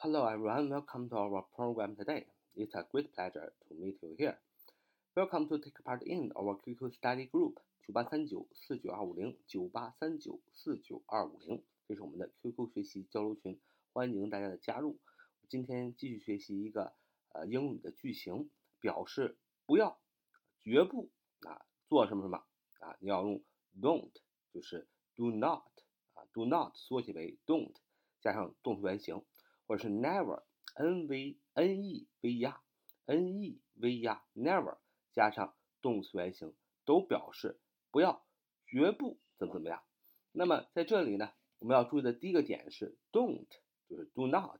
Hello everyone, welcome to our program today. It's a great pleasure to meet you here. Welcome to take part in our QQ study group 九八三九四九二五零九八三九四九二五零，这是我们的 QQ 学习交流群，欢迎大家的加入。今天继续学习一个呃英语的句型，表示不要、绝不啊做什么什么啊，你要用 don't，就是 do not 啊，do not 缩写为 don't，加上动词原形。或者是 never，n v n e v e r，n e v e r never 加上动词原形都表示不要、绝不怎么怎么样。那么在这里呢，我们要注意的第一个点是 don't，就是 do not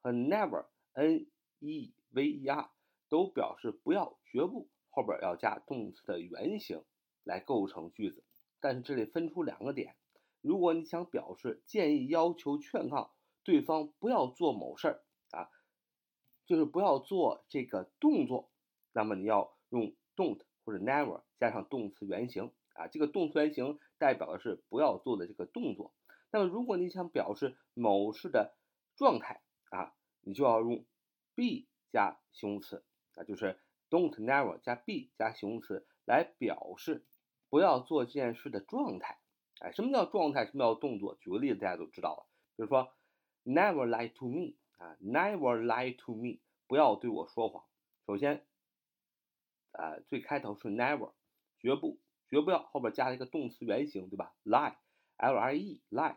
和 never，n e v e r 都表示不要、绝不，后边要加动词的原形来构成句子。但是这里分出两个点，如果你想表示建议、要求、劝告。对方不要做某事儿啊，就是不要做这个动作，那么你要用 don't 或者 never 加上动词原形啊，这个动词原形代表的是不要做的这个动作。那么如果你想表示某事的状态啊，你就要用 be 加形容词啊，就是 don't never 加 be 加形容词来表示不要做这件事的状态。哎，什么叫状态？什么叫动作？举个例子，大家都知道了，比如说。Never lie to me 啊，Never lie to me，不要对我说谎。首先，呃，最开头是 never，绝不，绝不要，后边加了一个动词原形，对吧？lie，l i e lie，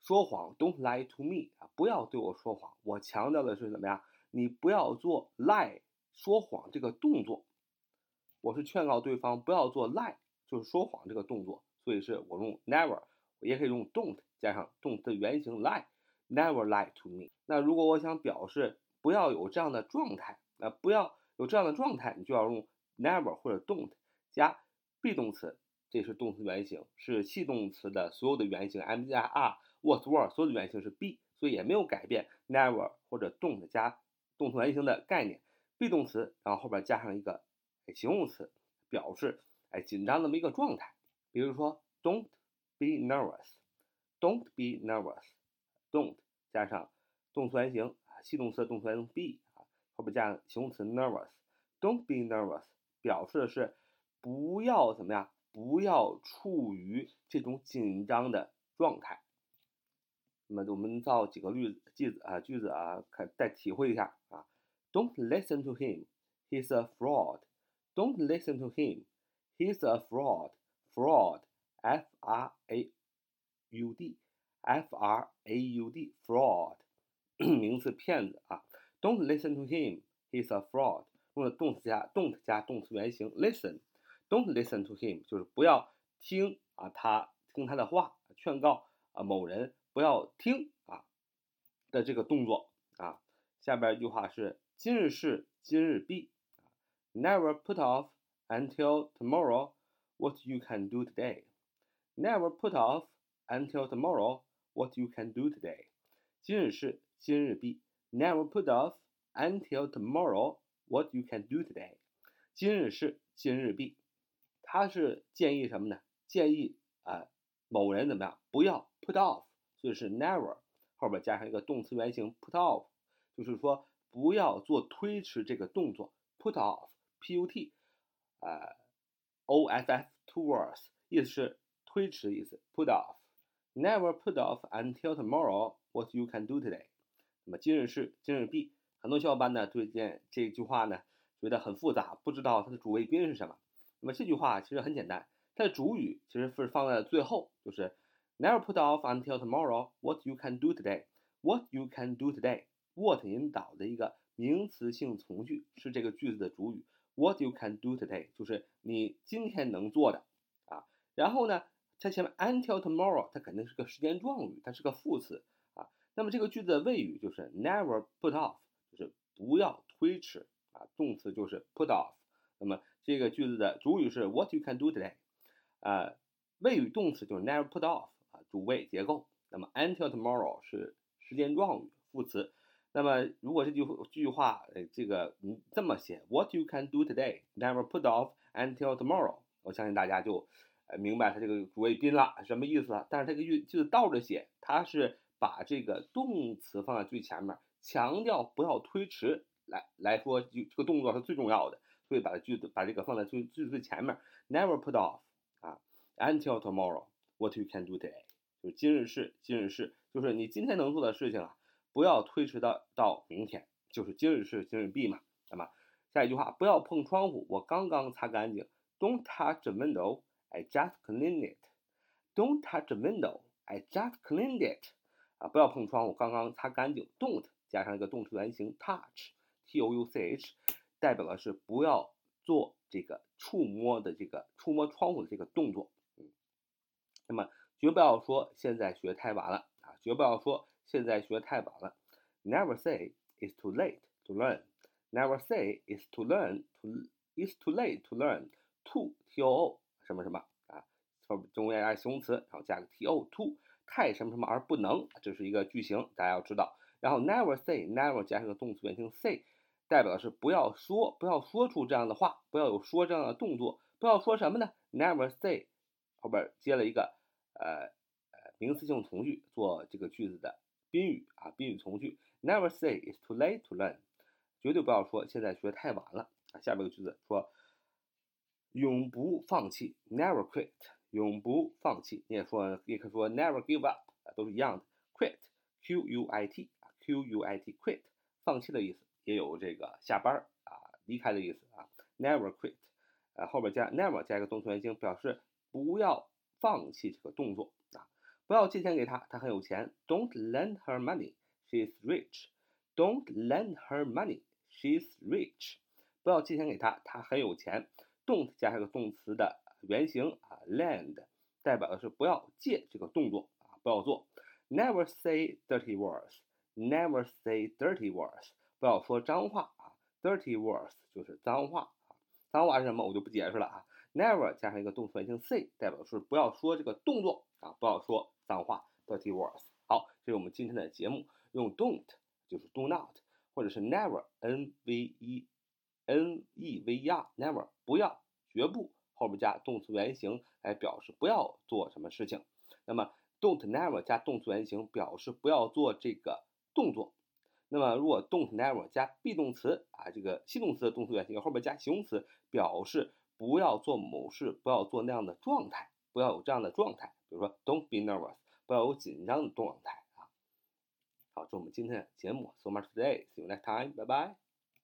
说谎，Don't lie to me 啊，不要对我说谎。我强调的是怎么样？你不要做 lie 说谎这个动作。我是劝告对方不要做 lie，就是说谎这个动作。所以是我用 never，也可以用 don't 加上动词原形 lie。Never lie to me。那如果我想表示不要有这样的状态，那不要有这样的状态，你就要用 never 或者 don't 加 be 动词，这是动词原形，是系动词的所有的原形，am 加 are was were 所有的原形是 be，所以也没有改变 never 或者 don't 加动词原形的概念，be 动词，然后后边加上一个形容词，表示哎紧张那么一个状态。比如说 don't be nervous，don't be nervous Don't。加上动词原形，系动词的动词原形 be 啊，后边加上形容词 nervous，don't be nervous，表示的是不要怎么样，不要处于这种紧张的状态。那么我们造几个句句子啊句子啊，看再体会一下啊。Don't listen to him, he's a fraud. Don't listen to him, he's a fraud. Fraud, F-R-A-U-D. F R A U D fraud，名词骗子啊。Don't listen to him, he's a fraud。用的动词加 don't 加动词原形 listen。Don't listen to him 就是不要听啊，他听他的话，劝告啊某人不要听啊的这个动作啊。下边一句话是今日事今日毕，Never put off until tomorrow what you can do today. Never put off until tomorrow. What you can do today？今日事今日毕。Never put off until tomorrow what you can do today。今日事今日毕。他是建议什么呢？建议啊某人怎么样？不要 put off，所以是 never 后边加上一个动词原形 put off，就是说不要做推迟这个动作 put off，p u t，呃，o f f two words，意思是推迟的意思 put off。Never put off until tomorrow what you can do today。那么今日事今日毕。很多小伙伴呢对这这句话呢觉得很复杂，不知道它的主谓宾是什么。那么这句话其实很简单，它的主语其实是放在了最后，就是 Never put off until tomorrow what you can do today。What you can do today。What 引导的一个名词性从句是这个句子的主语。What you can do today 就是你今天能做的啊。然后呢？它前面 until tomorrow，它肯定是个时间状语，它是个副词啊。那么这个句子的谓语就是 never put off，就是不要推迟啊。动词就是 put off。那么这个句子的主语是 what you can do today，啊，谓语动词就是 never put off 啊，主谓结构。那么 until tomorrow 是时间状语副词。那么如果这句这句话呃这个你这么写 what you can do today，never put off until tomorrow，我相信大家就。明白它这个主谓宾了什么意思了？但是这个句句子倒着写，它是把这个动词放在最前面，强调不要推迟来来说，就这个动作是最重要的，所以把句子把这个放在最最最前面，never put off 啊，until tomorrow what you can do today，就是今日事今日事，就是你今天能做的事情啊，不要推迟到到明天，就是今日事今日毕嘛。那么下一句话，不要碰窗户，我刚刚擦干净，Don't touch the window, I just cleaned it. Don't touch the window, I just cleaned it. 啊，不要碰窗户，刚刚擦干净。Don't 加上一个动词原形 touch，t o u c h，代表的是不要做这个触摸的这个触摸窗户的这个动作。嗯，那么绝不要说现在学太晚了啊，绝不要说现在学太晚了。Never say it's too late to learn. Never say it's too learn to it's too late to learn. To t o o 什么什么啊，后中间加形容词，然后加个 t o to。太什么什么而不能，这是一个句型，大家要知道。然后 never say never 加上个动词原形 say，代表的是不要说，不要说出这样的话，不要有说这样的动作，不要说什么呢？never say 后边接了一个呃呃名词性从句做这个句子的宾语啊，宾语从句。Never say it's too late to learn，绝对不要说现在学太晚了啊。下面个句子说永不放弃，never quit。永不放弃，你也说，也可以说 never give up 啊，都是一样的。quit，q u i t 啊，q u i t，quit，放弃的意思，也有这个下班啊，离开的意思啊。never quit，呃，后边加 never 加一个动词原形，表示不要放弃这个动作啊，不要借钱给他，他很有钱。Don't lend her money，she's rich。Don't lend her money，she's rich。不要借钱给他，他很有钱。Don't 加上个动词的。原型啊，lend 代表的是不要借这个动作啊，不要做。Never say dirty words，never say dirty words，不要说脏话啊。Dirty words 就是脏话啊，脏话是什么我就不解释了啊。Never 加上一个动词原形 say，代表是不要说这个动作啊，不要说脏话。Dirty words。好，这是我们今天的节目，用 don't 就是 do not，或者是 never，n v e n e v e r never 不要，绝不。后面加动词原形来表示不要做什么事情，那么 don't never 加动词原形表示不要做这个动作。那么如果 don't never 加 be 动词啊，这个系动词的动词原形后面加形容词，表示不要做某事，不要做那样的状态，不要有这样的状态。比如说 don't be nervous，不要有紧张的状态啊。好，这是我们今天的节目，so much today，see you next time，拜拜。